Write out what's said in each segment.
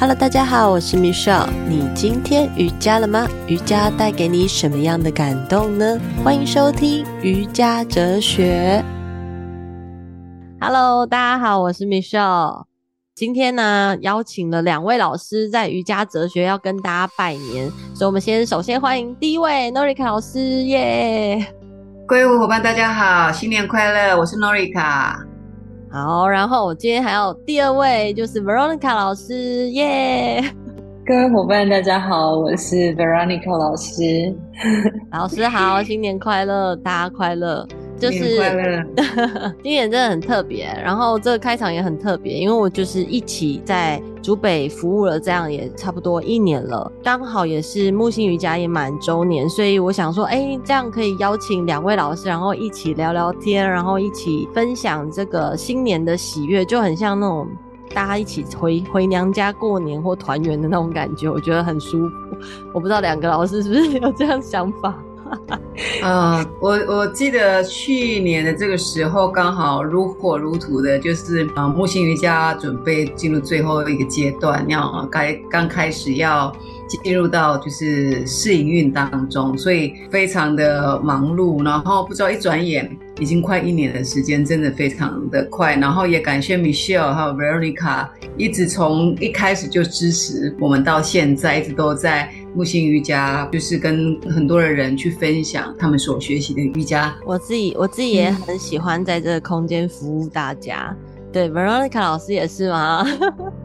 Hello，大家好，我是 Michelle。你今天瑜伽了吗？瑜伽带给你什么样的感动呢？欢迎收听瑜伽哲学。Hello，大家好，我是 Michelle。今天呢，邀请了两位老师在瑜伽哲学要跟大家拜年，所以我们先首先欢迎第一位 Norika 老师，耶、yeah！各位伙伴，大家好，新年快乐，我是 Norika。好，然后我今天还有第二位，就是 Veronica 老师，耶！各位伙伴，大家好，我是 Veronica 老师。老师好，新年快乐，大家快乐。就是今年 真的很特别，然后这个开场也很特别，因为我就是一起在竹北服务了，这样也差不多一年了，刚好也是木星瑜伽也满周年，所以我想说，哎、欸，这样可以邀请两位老师，然后一起聊聊天，然后一起分享这个新年的喜悦，就很像那种大家一起回回娘家过年或团圆的那种感觉，我觉得很舒服。我不知道两个老师是不是有这样想法？呃，我我记得去年的这个时候，刚好如火如荼的，就是啊、木星瑜伽准备进入最后一个阶段，要该刚开始要进入到就是试营运当中，所以非常的忙碌，然后不知道一转眼已经快一年的时间，真的非常的快。然后也感谢 Michelle 还有 Veronica，一直从一开始就支持我们到现在，一直都在。木星瑜伽就是跟很多的人去分享他们所学习的瑜伽。我自己我自己也很喜欢在这个空间服务大家。嗯、对，Veronica 老师也是吗？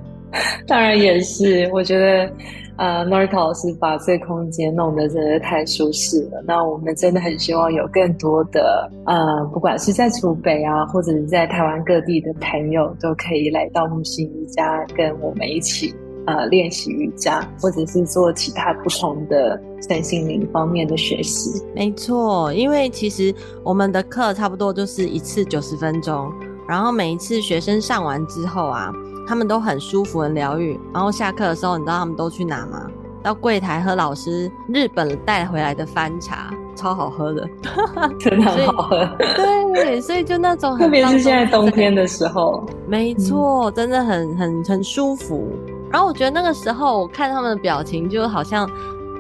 当然也是。我觉得，呃，Norika 老师把这个空间弄得真的太舒适了。那我们真的很希望有更多的，呃，不管是在竹北啊，或者是在台湾各地的朋友，都可以来到木星瑜伽，跟我们一起。呃，练习瑜伽，或者是做其他不同的身心灵方面的学习。没错，因为其实我们的课差不多就是一次九十分钟，然后每一次学生上完之后啊，他们都很舒服、很疗愈。然后下课的时候，你知道他们都去哪吗？到柜台喝老师日本带回来的番茶，超好喝的，真的很好喝。对，所以就那种，特别是现在冬天的时候，没错，真的很很很舒服。然后我觉得那个时候，我看他们的表情，就好像，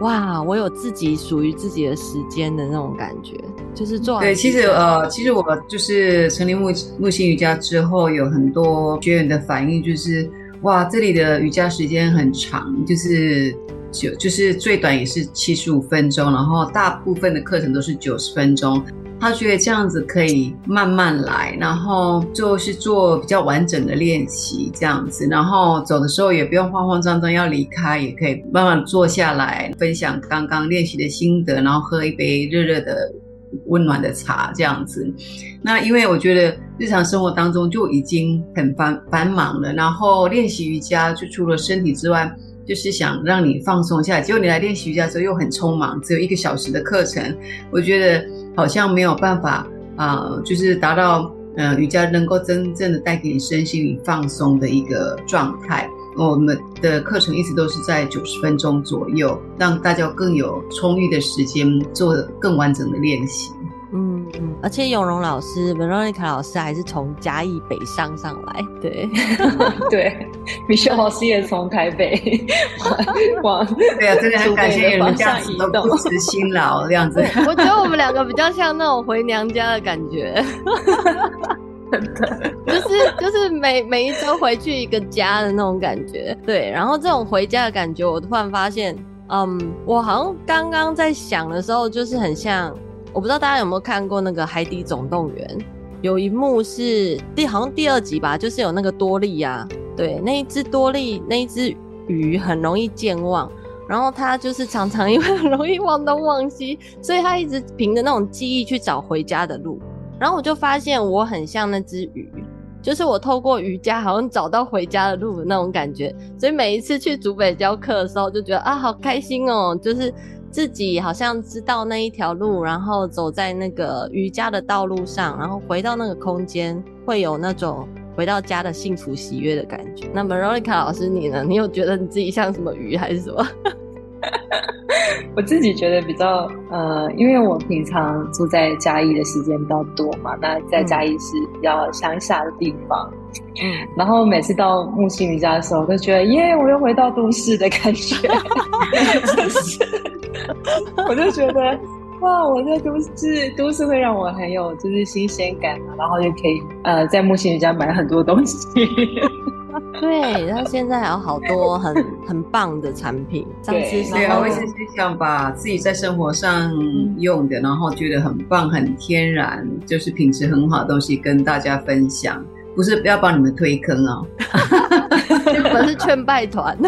哇，我有自己属于自己的时间的那种感觉，就是做。对，其实呃，其实我就是成立木木星瑜伽之后，有很多学员的反应，就是哇，这里的瑜伽时间很长，就是就就是最短也是七十五分钟，然后大部分的课程都是九十分钟。他觉得这样子可以慢慢来，然后就是做比较完整的练习，这样子，然后走的时候也不用慌慌张张要离开，也可以慢慢坐下来分享刚刚练习的心得，然后喝一杯热热的温暖的茶，这样子。那因为我觉得日常生活当中就已经很繁繁忙了，然后练习瑜伽就除了身体之外，就是想让你放松一下。结果你来练习瑜伽的时候又很匆忙，只有一个小时的课程，我觉得。好像没有办法啊、就是达到呃瑜伽能够真正的带给你身心灵放松的一个状态。我们的课程一直都是在九十分钟左右，让大家更有充裕的时间做更完整的练习。嗯嗯，而且永荣老师、Veronica 老师还是从嘉义北上上来，对 对，Michelle 老师也从台北 往 往对啊，真的很感谢你们这样子都不辞辛劳这样子。我觉得我们两个比较像那种回娘家的感觉，真的，就是就是每每一周回去一个家的那种感觉。对，然后这种回家的感觉，我突然发现，嗯，我好像刚刚在想的时候，就是很像。我不知道大家有没有看过那个《海底总动员》，有一幕是第好像第二集吧，就是有那个多利啊，对，那一只多利，那一只鱼很容易健忘，然后它就是常常 因为很容易忘东忘西，所以它一直凭着那种记忆去找回家的路。然后我就发现我很像那只鱼，就是我透过瑜伽好像找到回家的路的那种感觉。所以每一次去竹北教课的时候，就觉得啊，好开心哦，就是。自己好像知道那一条路，然后走在那个瑜伽的道路上，然后回到那个空间，会有那种回到家的幸福喜悦的感觉。那么 Veronica 老师你呢？你有觉得你自己像什么鱼还是什么？我自己觉得比较呃，因为我平常住在嘉义的时间比较多嘛，那在嘉义是比较乡下的地方，嗯，然后每次到木星瑜伽的时候，都觉得耶，我又回到都市的感觉，就是，我就觉得哇，我在都市，都市会让我很有就是新鲜感嘛，然后就可以呃在木星瑜伽买很多东西。对，然后现在还有好多很很棒的产品。对，我一直是想把自己在生活上用的，然后觉得很棒、很天然，就是品质很好的东西跟大家分享。不是不要帮你们推坑哦，我们是劝败团。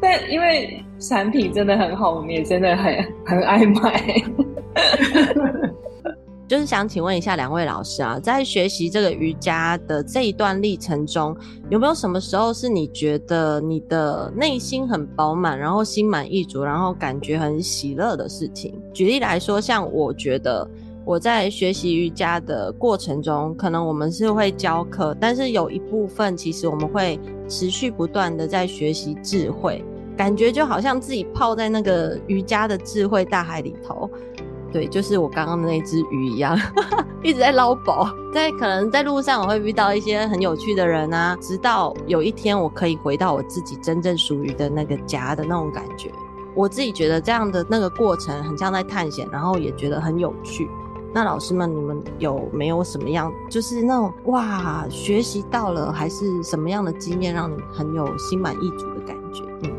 但因为产品真的很好，我们也真的很很爱买。就是想请问一下两位老师啊，在学习这个瑜伽的这一段历程中，有没有什么时候是你觉得你的内心很饱满，然后心满意足，然后感觉很喜乐的事情？举例来说，像我觉得我在学习瑜伽的过程中，可能我们是会教课，但是有一部分其实我们会持续不断的在学习智慧，感觉就好像自己泡在那个瑜伽的智慧大海里头。对，就是我刚刚的那只鱼一样，一直在捞宝。在可能在路上，我会遇到一些很有趣的人啊，直到有一天我可以回到我自己真正属于的那个家的那种感觉。我自己觉得这样的那个过程很像在探险，然后也觉得很有趣。那老师们，你们有没有什么样，就是那种哇，学习到了，还是什么样的经验让你很有心满意足的感觉？嗯。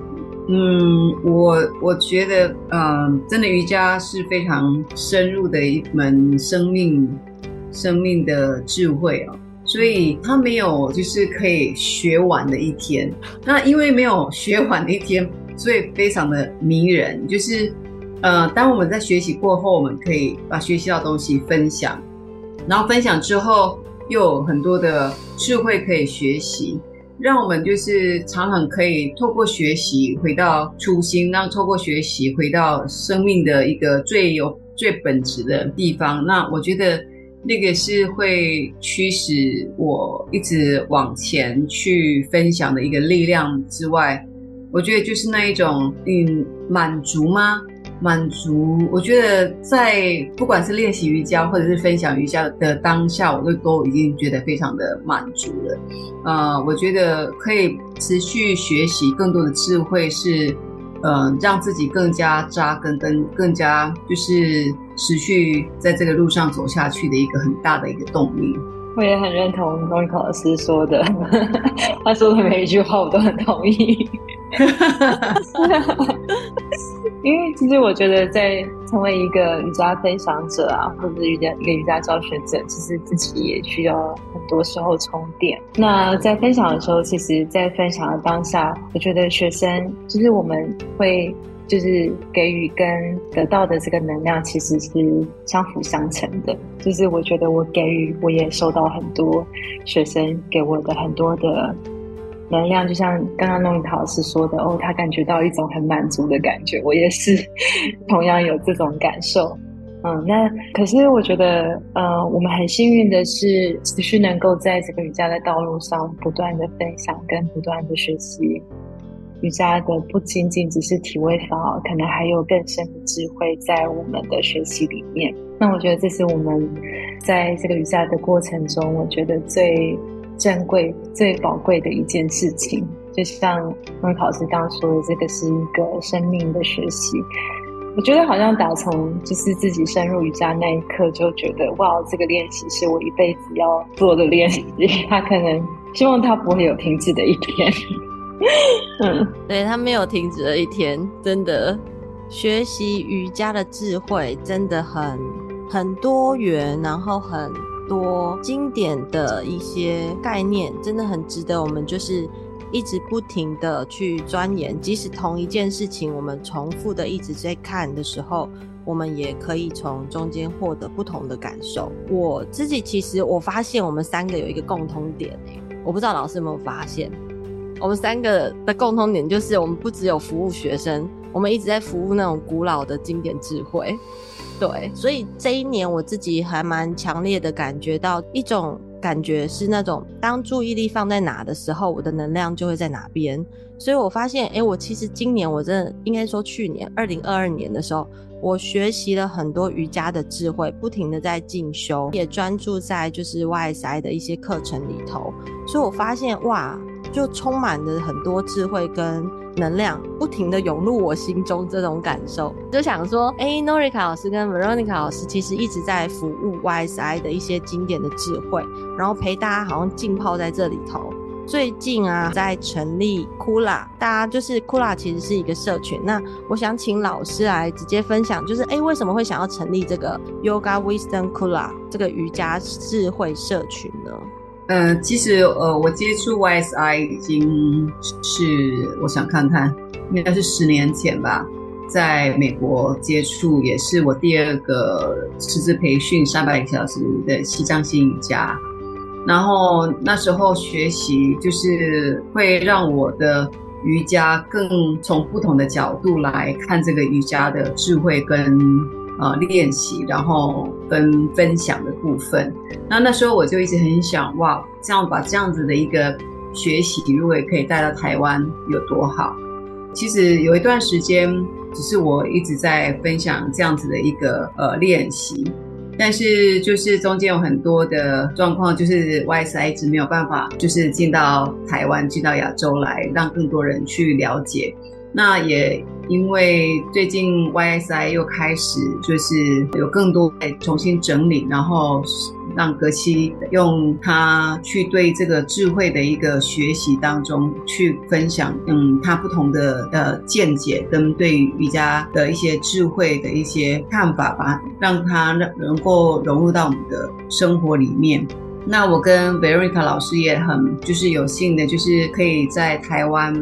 嗯，我我觉得，嗯、真的瑜伽是非常深入的一门生命生命的智慧哦，所以它没有就是可以学完的一天。那因为没有学完的一天，所以非常的迷人。就是，呃，当我们在学习过后，我们可以把学习到的东西分享，然后分享之后又有很多的智慧可以学习。让我们就是常常可以透过学习回到初心，让透过学习回到生命的一个最有最本质的地方。那我觉得那个是会驱使我一直往前去分享的一个力量之外，我觉得就是那一种嗯满足吗？满足，我觉得在不管是练习瑜伽或者是分享瑜伽的当下，我都都已经觉得非常的满足了。呃，我觉得可以持续学习更多的智慧是，是呃让自己更加扎根，跟更加就是持续在这个路上走下去的一个很大的一个动力。我也很认同 Noriko 老师说的，他说的每一句话我都很同意。因为其实我觉得，在成为一个瑜伽分享者啊，或者是瑜伽一个瑜伽教学者，其实自己也需要很多时候充电。那在分享的时候，其实，在分享的当下，我觉得学生就是我们会就是给予跟得到的这个能量，其实是相辅相成的。就是我觉得我给予，我也收到很多学生给我的很多的。能量就像刚刚诺伊塔老师说的哦，他感觉到一种很满足的感觉，我也是 同样有这种感受。嗯，那可是我觉得，呃，我们很幸运的是，持续能够在这个瑜伽的道路上不断的分享跟不断的学习瑜伽的，不仅仅只是体位法，可能还有更深的智慧在我们的学习里面。那我觉得这是我们在这个瑜伽的过程中，我觉得最。珍贵、最宝贵的一件事情，就像温考师刚刚说的，这个是一个生命的学习。我觉得好像打从就是自己深入瑜伽那一刻，就觉得哇，这个练习是我一辈子要做的练习。他可能希望他不会有停止的一天。对，他没有停止的一天，真的学习瑜伽的智慧真的很很多元，然后很。多经典的一些概念，真的很值得我们就是一直不停的去钻研。即使同一件事情，我们重复的一直在看的时候，我们也可以从中间获得不同的感受。我自己其实我发现，我们三个有一个共通点，欸，我不知道老师有没有发现，我们三个的共通点就是，我们不只有服务学生，我们一直在服务那种古老的经典智慧。对，所以这一年我自己还蛮强烈的感觉到一种感觉是那种，当注意力放在哪的时候，我的能量就会在哪边。所以我发现，哎、我其实今年我真的应该说去年二零二二年的时候，我学习了很多瑜伽的智慧，不停的在进修，也专注在就是 YSI 的一些课程里头。所以我发现，哇，就充满了很多智慧跟能量，不停的涌入我心中，这种感受就想说，哎、，Norica 老师跟 Veronica 老师其实一直在服务 YSI 的一些经典的智慧，然后陪大家好像浸泡在这里头。最近啊，在成立 Kula，大家就是 Kula 其实是一个社群。那我想请老师来直接分享，就是哎、欸，为什么会想要成立这个 Yoga Wisdom Kula 这个瑜伽智慧社群呢？呃，其实呃，我接触 YSI 已经是我想看看，应该是十年前吧，在美国接触，也是我第二个师资培训三百个小时的西藏性瑜伽。然后那时候学习就是会让我的瑜伽更从不同的角度来看这个瑜伽的智慧跟呃练习，然后跟分享的部分。那那时候我就一直很想，哇，这样把这样子的一个学习，如果也可以带到台湾有多好。其实有一段时间，只是我一直在分享这样子的一个呃练习。但是就是中间有很多的状况，就是 YSI 一直没有办法，就是进到台湾、进到亚洲来，让更多人去了解。那也因为最近 YSI 又开始就是有更多重新整理，然后让格西用他去对这个智慧的一个学习当中去分享，嗯，他不同的呃见解跟对瑜伽的一些智慧的一些看法吧，让他能能够融入到我们的生活里面。那我跟 Verica 老师也很就是有幸的，就是可以在台湾。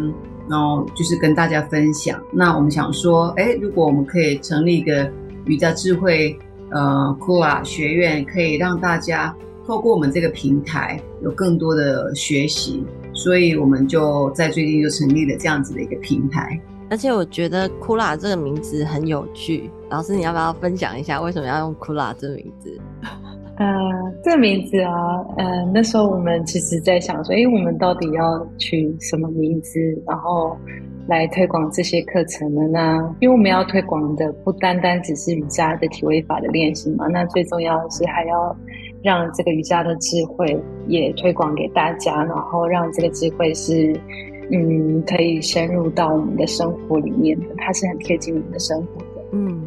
然后就是跟大家分享。那我们想说，哎，如果我们可以成立一个瑜伽智慧呃，Kula 学院，可以让大家透过我们这个平台有更多的学习，所以我们就在最近就成立了这样子的一个平台。而且我觉得 Kula 这个名字很有趣，老师你要不要分享一下为什么要用 Kula 这个名字？呃，这个名字啊，呃，那时候我们其实在想说，哎，我们到底要取什么名字，然后来推广这些课程的呢？因为我们要推广的不单单只是瑜伽的体位法的练习嘛，那最重要的是还要让这个瑜伽的智慧也推广给大家，然后让这个智慧是，嗯，可以深入到我们的生活里面的，它是很贴近我们的生活。嗯，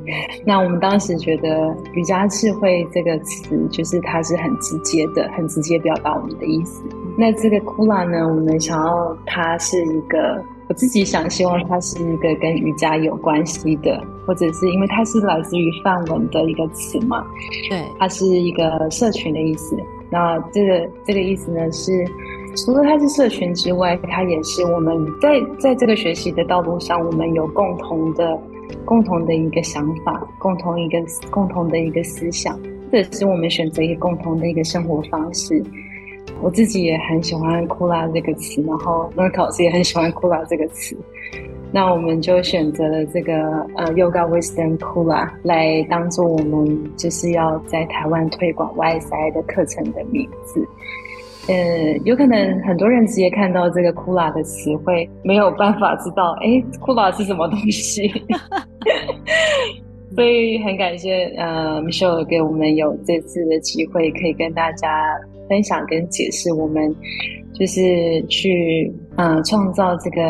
那我们当时觉得“瑜伽智慧”这个词，就是它是很直接的，很直接表达我们的意思。那这个 Kula 呢，我们想要它是一个，我自己想希望它是一个跟瑜伽有关系的，或者是因为它是来自于梵文的一个词嘛，对，它是一个社群的意思。那这个这个意思呢，是除了它是社群之外，它也是我们在在这个学习的道路上，我们有共同的。共同的一个想法，共同一个共同的一个思想，这也是我们选择一个共同的一个生活方式。我自己也很喜欢 “Kula” 这个词，然后 Norika 老师也很喜欢 “Kula” 这个词。那我们就选择了这个呃 “Yoga Wisdom Kula” 来当做我们就是要在台湾推广 YSI 的课程的名字。呃，有可能很多人直接看到这个 Kula 的词汇，没有办法知道，哎，Kula 是什么东西。所以很感谢呃，Michelle 给我们有这次的机会，可以跟大家分享跟解释我们就是去呃创造这个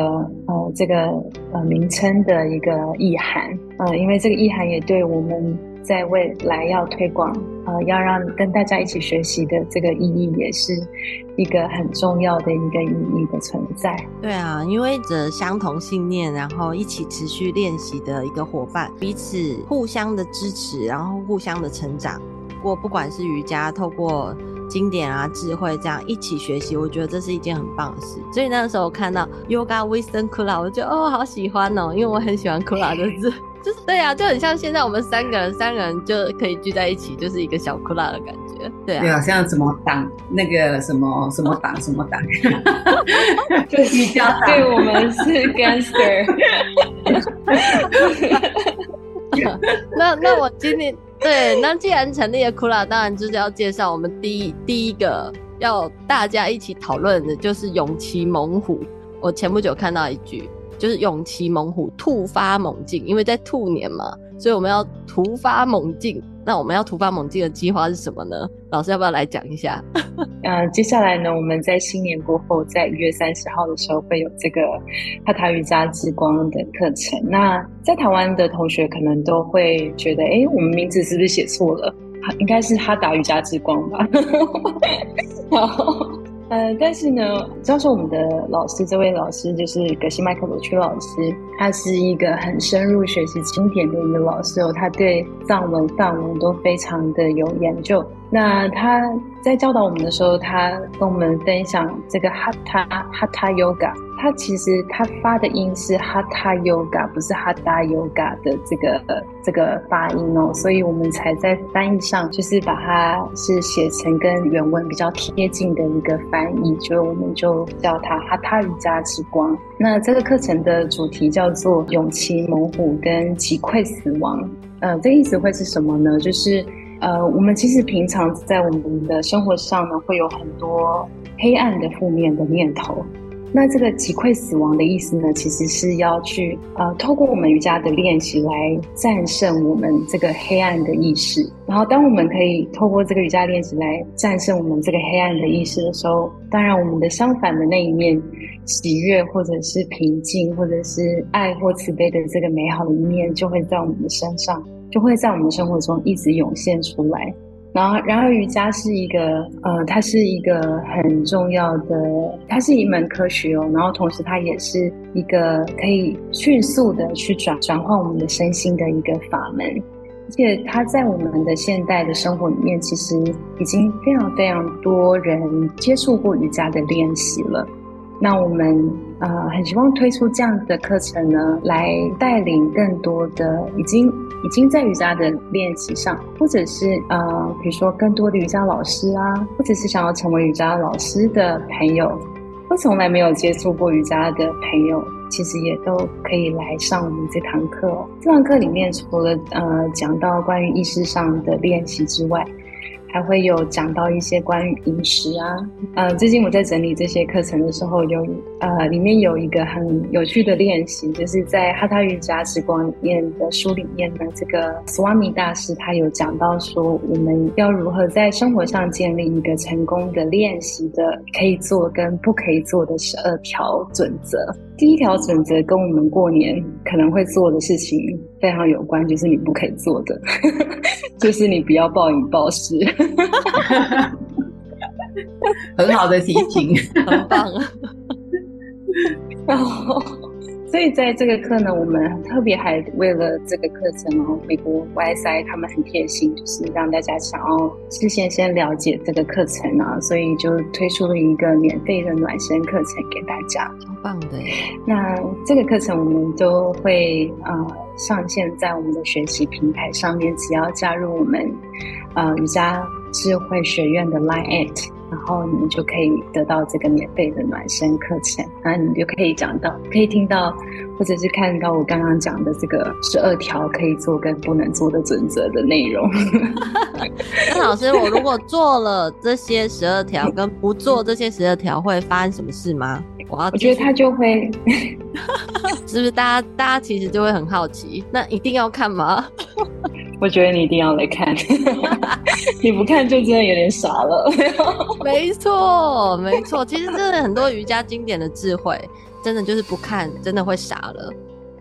呃这个呃名称的一个意涵。呃，因为这个意涵也对我们。在未来要推广，呃，要让跟大家一起学习的这个意义，也是一个很重要的一个意义的存在。对啊，因为着相同信念，然后一起持续练习的一个伙伴，彼此互相的支持，然后互相的成长。过不管是瑜伽，透过经典啊、智慧这样一起学习，我觉得这是一件很棒的事。所以那个时候我看到 Yoga Wisdom Kula，我就哦，好喜欢哦，因为我很喜欢 Kula 的字。就是对啊，就很像现在我们三个人，三个人就可以聚在一起，就是一个小 Kula 的感觉。对啊，对啊，像什么党，那个什么什么党，什么党，就是瑜伽党。对，我们是 Gangster。那那我今天对，那既然成立了 Kula，当然就是要介绍我们第一第一个。要大家一起讨论的，就是勇骑猛虎。我前不久看到一句，就是勇骑猛虎，突发猛进，因为在兔年嘛，所以我们要突发猛进。那我们要突发猛进的计划是什么呢？老师要不要来讲一下？呃，接下来呢，我们在新年过后，在一月三十号的时候会有这个哈塔瑜伽之光的课程。那在台湾的同学可能都会觉得，哎，我们名字是不是写错了？应该是哈达瑜伽之光吧。然后。呃，但是呢，教授我们的老师，这位老师就是格西麦克罗曲老师，他是一个很深入学习经典的一个老师哦，他对藏文、梵文都非常的有研究。那他在教导我们的时候，他跟我们分享这个哈他哈塔 yoga，他其实他发的音是哈塔 yoga，不是哈达 yoga 的这个这个发音哦，所以我们才在翻译上就是把它是写成跟原文比较贴近的一个翻译，所以我们就叫它哈塔瑜伽之光。那这个课程的主题叫做勇气猛虎跟击溃死亡，呃，这意思会是什么呢？就是。呃，我们其实平常在我们的生活上呢，会有很多黑暗的、负面的念头。那这个击溃死亡的意思呢，其实是要去呃，透过我们瑜伽的练习来战胜我们这个黑暗的意识。然后，当我们可以透过这个瑜伽练习来战胜我们这个黑暗的意识的时候，当然我们的相反的那一面，喜悦或者是平静，或者是爱或慈悲的这个美好的一面，就会在我们的身上。就会在我们的生活中一直涌现出来。然后，然而瑜伽是一个，呃，它是一个很重要的，它是一门科学哦。然后，同时它也是一个可以迅速的去转转换我们的身心的一个法门。而且，它在我们的现代的生活里面，其实已经非常非常多人接触过瑜伽的练习了。那我们呃很希望推出这样的课程呢，来带领更多的已经已经在瑜伽的练习上，或者是呃比如说更多的瑜伽老师啊，或者是想要成为瑜伽老师的朋友，或从来没有接触过瑜伽的朋友，其实也都可以来上我们这堂课哦。这堂课里面除了呃讲到关于意识上的练习之外，还会有讲到一些关于饮食啊，呃，最近我在整理这些课程的时候，有呃，里面有一个很有趣的练习，就是在《哈塔瑜伽之光》里面的书里面的这个斯瓦米大师，他有讲到说，我们要如何在生活上建立一个成功的练习的可以做跟不可以做的十二条准则。第一条准则跟我们过年可能会做的事情非常有关，就是你不可以做的，就是你不要暴饮暴食。很好的提醒，很棒。然后。所以在这个课呢，我们特别还为了这个课程哦，美国 YSI 他们很贴心，就是让大家想要事先先了解这个课程啊，所以就推出了一个免费的暖身课程给大家，超棒的。那这个课程我们都会呃上线在我们的学习平台上面，只要加入我们呃瑜伽智慧学院的 Line@ 然后你们就可以得到这个免费的暖身课程，然后你就可以讲到，可以听到，或者是看到我刚刚讲的这个十二条可以做跟不能做的准则的内容。那老师，我如果做了这些十二条，跟不做这些十二条，会发生什么事吗？我要，我觉得他就会，是不是？大家大家其实就会很好奇，那一定要看吗？我觉得你一定要来看，你不看就真的有点傻了。没错，没错，其实真的很多瑜伽经典的智慧，真的就是不看，真的会傻了。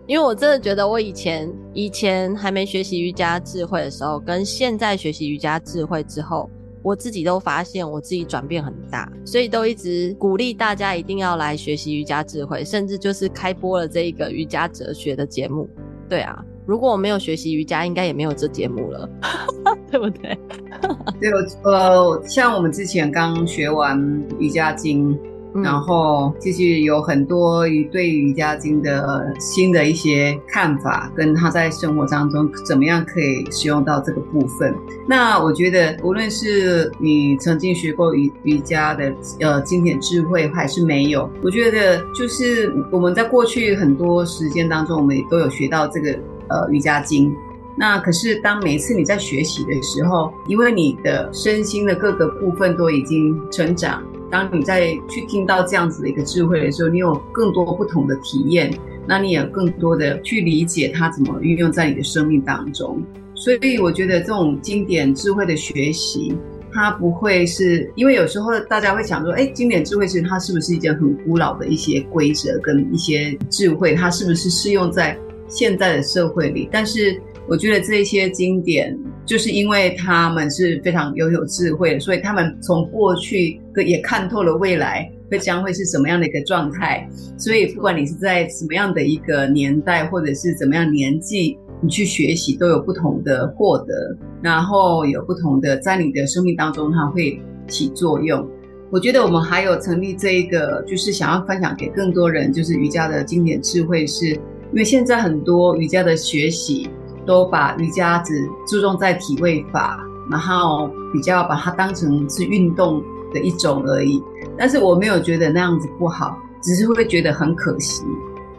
因为我真的觉得，我以前以前还没学习瑜伽智慧的时候，跟现在学习瑜伽智慧之后，我自己都发现我自己转变很大，所以都一直鼓励大家一定要来学习瑜伽智慧，甚至就是开播了这一个瑜伽哲学的节目。对啊。如果我没有学习瑜伽，应该也没有这节目了，对不对？对，呃，像我们之前刚学完瑜伽经，嗯、然后继续有很多于对瑜伽经的新的一些看法，跟他在生活当中怎么样可以使用到这个部分。那我觉得，无论是你曾经学过瑜瑜伽的呃经典智慧，还是没有，我觉得就是我们在过去很多时间当中，我们也都有学到这个。呃，瑜伽经，那可是当每一次你在学习的时候，因为你的身心的各个部分都已经成长，当你再去听到这样子的一个智慧的时候，你有更多不同的体验，那你也更多的去理解它怎么运用在你的生命当中。所以我觉得这种经典智慧的学习。它不会是因为有时候大家会想说，哎，经典智慧其实它是不是一件很古老的一些规则跟一些智慧，它是不是适用在现在的社会里？但是我觉得这些经典，就是因为他们是非常拥有智慧的，所以他们从过去也看透了未来会将会是什么样的一个状态。所以不管你是在什么样的一个年代，或者是怎么样年纪。你去学习都有不同的获得，然后有不同的在你的生命当中，它会起作用。我觉得我们还有成立这一个，就是想要分享给更多人，就是瑜伽的经典智慧是，是因为现在很多瑜伽的学习都把瑜伽只注重在体位法，然后比较把它当成是运动的一种而已。但是我没有觉得那样子不好，只是会不会觉得很可惜。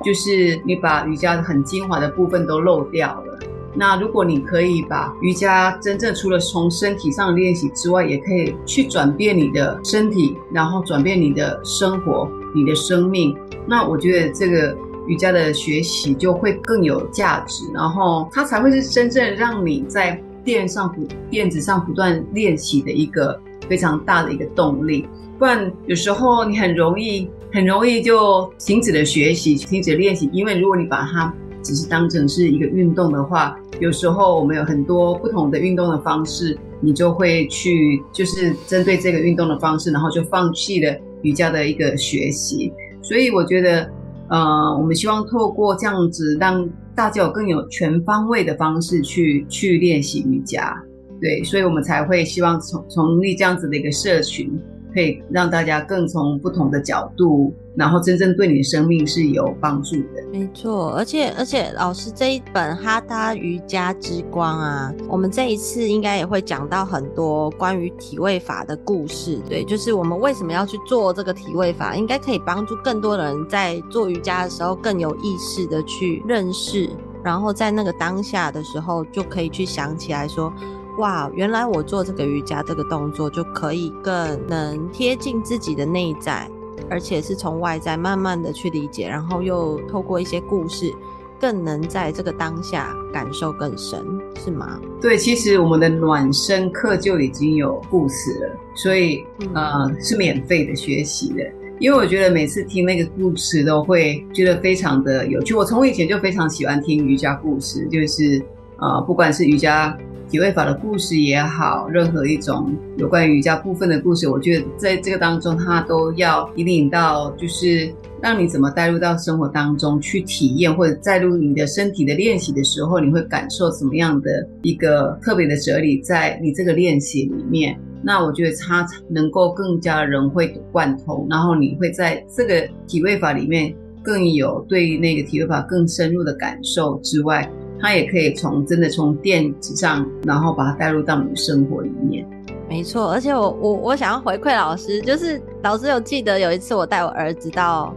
就是你把瑜伽很精华的部分都漏掉了。那如果你可以把瑜伽真正除了从身体上练习之外，也可以去转变你的身体，然后转变你的生活、你的生命，那我觉得这个瑜伽的学习就会更有价值，然后它才会是真正让你在垫上垫子上不断练习的一个非常大的一个动力。不然有时候你很容易。很容易就停止了学习，停止练习。因为如果你把它只是当成是一个运动的话，有时候我们有很多不同的运动的方式，你就会去就是针对这个运动的方式，然后就放弃了瑜伽的一个学习。所以我觉得，呃，我们希望透过这样子，让大家有更有全方位的方式去去练习瑜伽。对，所以我们才会希望从从立这样子的一个社群。可以让大家更从不同的角度，然后真正对你生命是有帮助的。没错，而且而且老师这一本《哈达瑜伽之光》啊，我们这一次应该也会讲到很多关于体位法的故事。对，就是我们为什么要去做这个体位法，应该可以帮助更多人在做瑜伽的时候更有意识的去认识，然后在那个当下的时候就可以去想起来说。哇，原来我做这个瑜伽这个动作就可以更能贴近自己的内在，而且是从外在慢慢的去理解，然后又透过一些故事，更能在这个当下感受更深，是吗？对，其实我们的暖身课就已经有故事了，所以呃是免费的学习的，因为我觉得每次听那个故事都会觉得非常的有趣。我从以前就非常喜欢听瑜伽故事，就是呃不管是瑜伽。体位法的故事也好，任何一种有关瑜伽部分的故事，我觉得在这个当中，它都要引领到，就是让你怎么带入到生活当中去体验，或者带入你的身体的练习的时候，你会感受什么样的一个特别的哲理在你这个练习里面。那我觉得它能够更加融会贯通，然后你会在这个体位法里面更有对那个体位法更深入的感受之外。它也可以从真的从电子上，然后把它带入到你的生活里面。没错，而且我我我想要回馈老师，就是老师有记得有一次我带我儿子到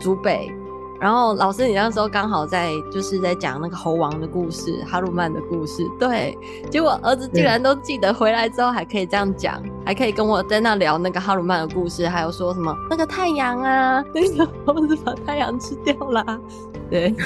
竹北，然后老师你那时候刚好在就是在讲那个猴王的故事，哈鲁曼的故事，对，结果儿子竟然都记得，回来之后还可以这样讲，还可以跟我在那聊那个哈鲁曼的故事，还有说什么那个太阳啊，那个猴子把太阳吃掉啦，对。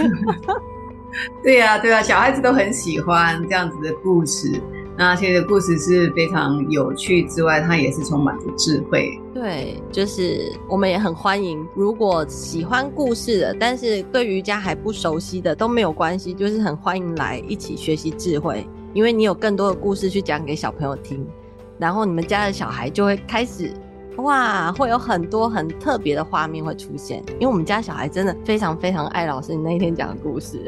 对呀、啊，对呀、啊，小孩子都很喜欢这样子的故事。那这个故事是非常有趣之外，它也是充满着智慧。对，就是我们也很欢迎，如果喜欢故事的，但是对瑜伽还不熟悉的都没有关系，就是很欢迎来一起学习智慧，因为你有更多的故事去讲给小朋友听，然后你们家的小孩就会开始。哇，会有很多很特别的画面会出现，因为我们家小孩真的非常非常爱老师你那一天讲的故事，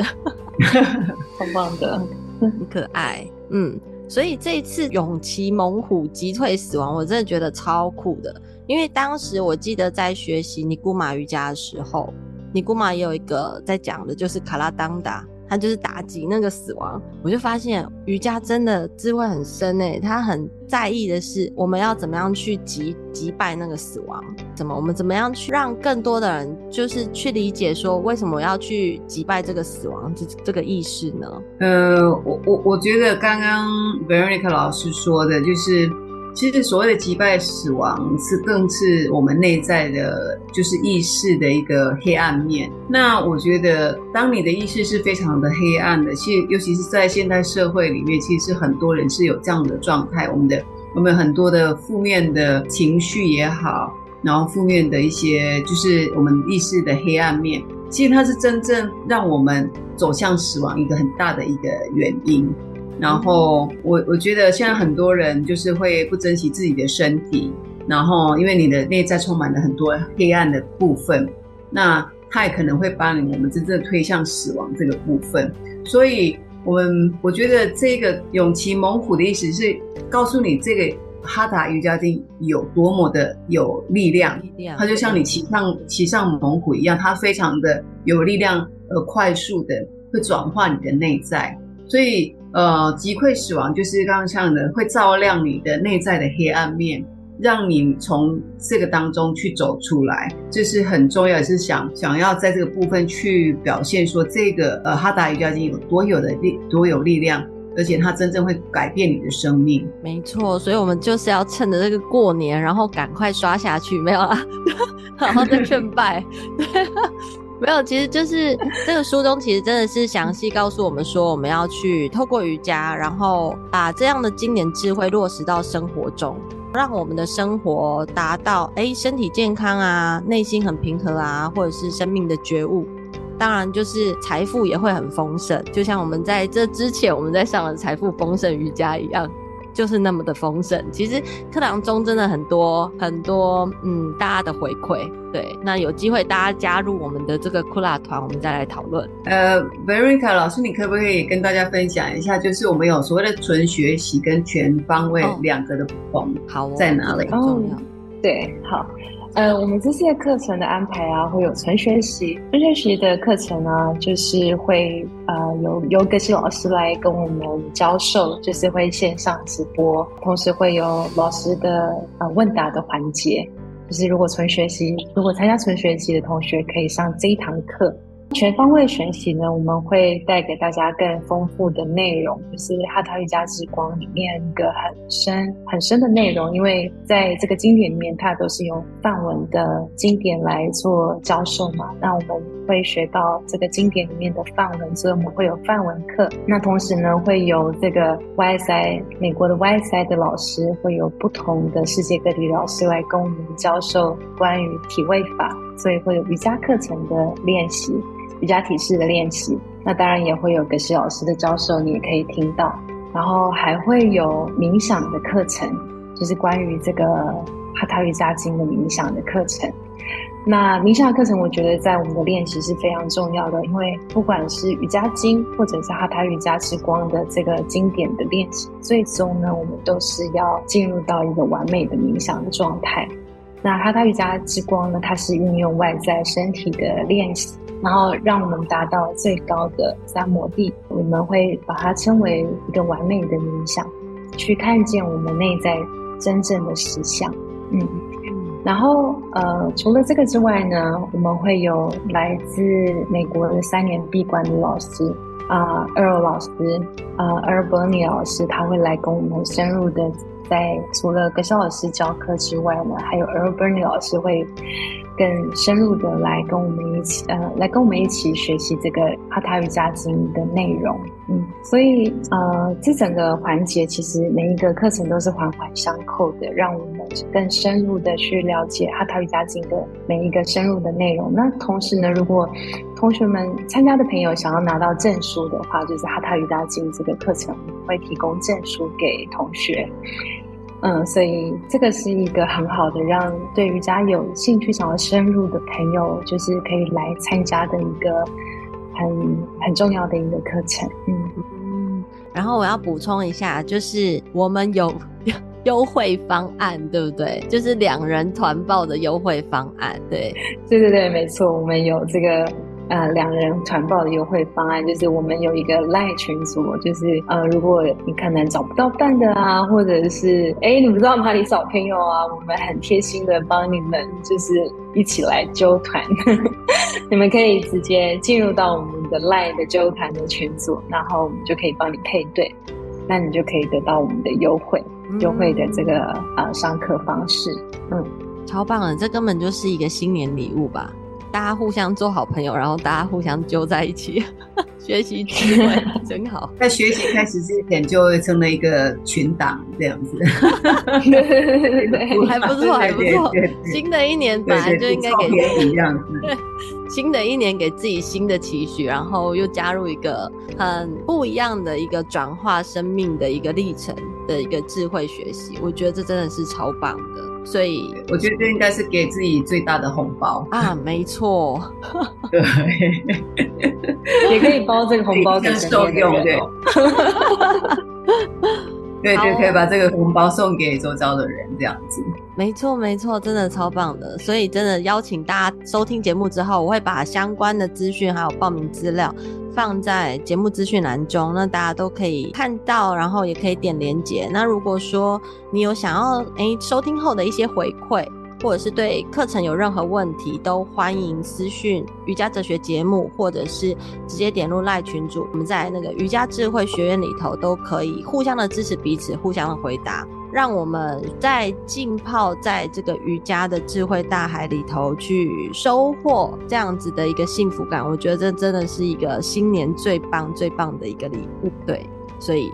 棒棒的，很可爱，嗯，所以这一次勇骑猛虎击退死亡，我真的觉得超酷的，因为当时我记得在学习尼姑马瑜伽的时候，尼姑马也有一个在讲的就是卡拉当达，他就是打击那个死亡。我就发现瑜伽真的智慧很深诶，他很在意的是我们要怎么样去击击败那个死亡，怎么我们怎么样去让更多的人就是去理解说为什么要去击败这个死亡这这个意识呢？呃，我我我觉得刚刚 Veronica 老师说的就是。其实所谓的击败死亡，是更是我们内在的，就是意识的一个黑暗面。那我觉得，当你的意识是非常的黑暗的，其实尤其是在现代社会里面，其实很多人是有这样的状态。我们的我们很多的负面的情绪也好，然后负面的一些，就是我们意识的黑暗面，其实它是真正让我们走向死亡一个很大的一个原因。然后我我觉得现在很多人就是会不珍惜自己的身体，然后因为你的内在充满了很多黑暗的部分，那它也可能会把你我们真正推向死亡这个部分。所以，我们我觉得这个勇骑猛虎的意思是告诉你，这个哈达瑜伽经有多么的有力量，它就像你骑上骑上猛虎一样，它非常的有力量，而，快速的会转化你的内在，所以。呃，击溃死亡就是刚刚讲的，会照亮你的内在的黑暗面，让你从这个当中去走出来，这是很重要，也是想想要在这个部分去表现说，这个呃哈达瑜伽经有多有的力，多有力量，而且它真正会改变你的生命。没错，所以我们就是要趁着这个过年，然后赶快刷下去，没有啦，好好的劝拜。没有，其实就是这个书中其实真的是详细告诉我们说，我们要去透过瑜伽，然后把这样的经典智慧落实到生活中，让我们的生活达到哎身体健康啊，内心很平和啊，或者是生命的觉悟。当然，就是财富也会很丰盛，就像我们在这之前我们在上的财富丰盛瑜伽一样。就是那么的丰盛。其实课堂中真的很多很多，嗯，大家的回馈。对，那有机会大家加入我们的这个库拉团，我们再来讨论。呃，Veronica 老师，你可不可以跟大家分享一下，就是我们有所谓的纯学习跟全方位两个的不同，好、哦，在哪里？很重要。对，好。呃，我们这次的课程的安排啊，会有纯学习。纯学习的课程呢，就是会呃有有格西老师来跟我们教授，就是会线上直播，同时会有老师的呃问答的环节。就是如果纯学习，如果参加纯学习的同学，可以上这一堂课。全方位学习呢，我们会带给大家更丰富的内容，就是《哈塔瑜伽之光》里面一个很深很深的内容。因为在这个经典里面，它都是用梵文的经典来做教授嘛。那我们会学到这个经典里面的范文，所以我们会有范文课。那同时呢，会有这个 YSI 美国的 YSI 的老师，会有不同的世界各地老师来跟我们教授关于体位法，所以会有瑜伽课程的练习。瑜伽体式的练习，那当然也会有格西老师的教授，你也可以听到。然后还会有冥想的课程，就是关于这个哈塔瑜伽经的冥想的课程。那冥想的课程，我觉得在我们的练习是非常重要的，因为不管是瑜伽经或者是哈塔瑜伽之光的这个经典的练习，最终呢，我们都是要进入到一个完美的冥想的状态。那哈达瑜伽之光呢，它是运用外在身体的练习。然后让我们达到最高的三摩地，我们会把它称为一个完美的冥想，去看见我们内在真正的实相。嗯，然后呃，除了这个之外呢，我们会有来自美国的三年闭关的老师啊，Earl 老师啊，Earl Burney 老师，他会来跟我们深入的在除了格肖老师教课之外呢，还有 Earl Burney 老师会。更深入的来跟我们一起，呃，来跟我们一起学习这个哈塔瑜伽经的内容，嗯，所以呃，这整个环节其实每一个课程都是环环相扣的，让我们更深入的去了解哈塔瑜伽经的每一个深入的内容。那同时呢，如果同学们参加的朋友想要拿到证书的话，就是哈塔瑜伽经这个课程会提供证书给同学。嗯，所以这个是一个很好的，让对瑜伽有兴趣、想要深入的朋友，就是可以来参加的一个很很重要的一个课程。嗯嗯。然后我要补充一下，就是我们有 优惠方案，对不对？就是两人团报的优惠方案。对，对对对，没错，我们有这个呃两人团报的优惠方案，就是我们有一个 LINE 群组，就是呃如果你可能找不到伴的啊，或者是哎你不知道哪里找朋友啊，我们很贴心的帮你们就是一起来揪团，你们可以直接进入到我们的 LINE 的揪团的群组，然后我们就可以帮你配对，那你就可以得到我们的优惠。优惠的这个呃上课方式，嗯，超棒的，这根本就是一个新年礼物吧？大家互相做好朋友，然后大家互相揪在一起，学习智慧，真好。在学习开始之前，就会成了一个群党这样子，还不错，还不错。新的一年本来就应该给自己这样子，对，新的一年给自己新的期许，然后又加入一个很不一样的一个转化生命的一个历程的一个智慧学习，我觉得这真的是超棒的。所以我觉得这应该是给自己最大的红包。啊！没错，对，也可以包这个红包给受用，对，对 对，可以把这个红包送给周遭的人，这样子。没错没错，真的超棒的。所以真的邀请大家收听节目之后，我会把相关的资讯还有报名资料。放在节目资讯栏中，那大家都可以看到，然后也可以点连接。那如果说你有想要诶、收听后的一些回馈，或者是对课程有任何问题，都欢迎私讯瑜伽哲学节目，或者是直接点入赖群组。我们在那个瑜伽智慧学院里头都可以互相的支持彼此，互相的回答。让我们在浸泡在这个瑜伽的智慧大海里头去收获这样子的一个幸福感，我觉得这真的是一个新年最棒最棒的一个礼物。对，所以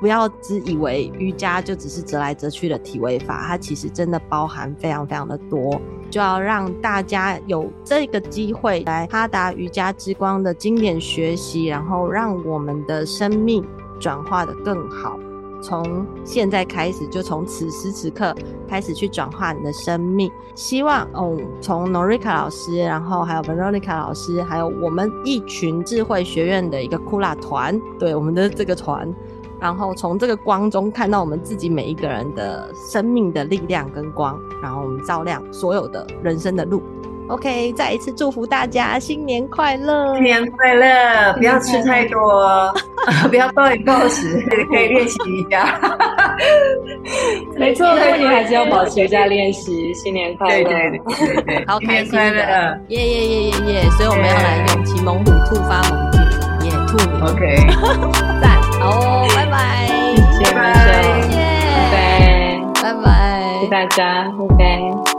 不要只以为瑜伽就只是折来折去的体位法，它其实真的包含非常非常的多。就要让大家有这个机会来哈达瑜伽之光的经典学习，然后让我们的生命转化得更好。从现在开始，就从此时此刻开始去转化你的生命。希望哦，从 Norika 老师，然后还有 Veronica 老师，还有我们一群智慧学院的一个 Kula 团，对我们的这个团，然后从这个光中看到我们自己每一个人的生命的力量跟光，然后我们照亮所有的人生的路。OK，再一次祝福大家新年快乐！新年快乐！不要吃太多，不要暴饮暴食，可以练习瑜伽。没错，过年还是要保持一下练习。新年快乐！对对对对，好开心的！耶耶耶耶耶！所以我们要来勇骑猛虎，兔发猛进，耶兔年。OK，赞！好哦，拜拜！谢谢，拜拜，拜拜，谢谢大家，拜拜。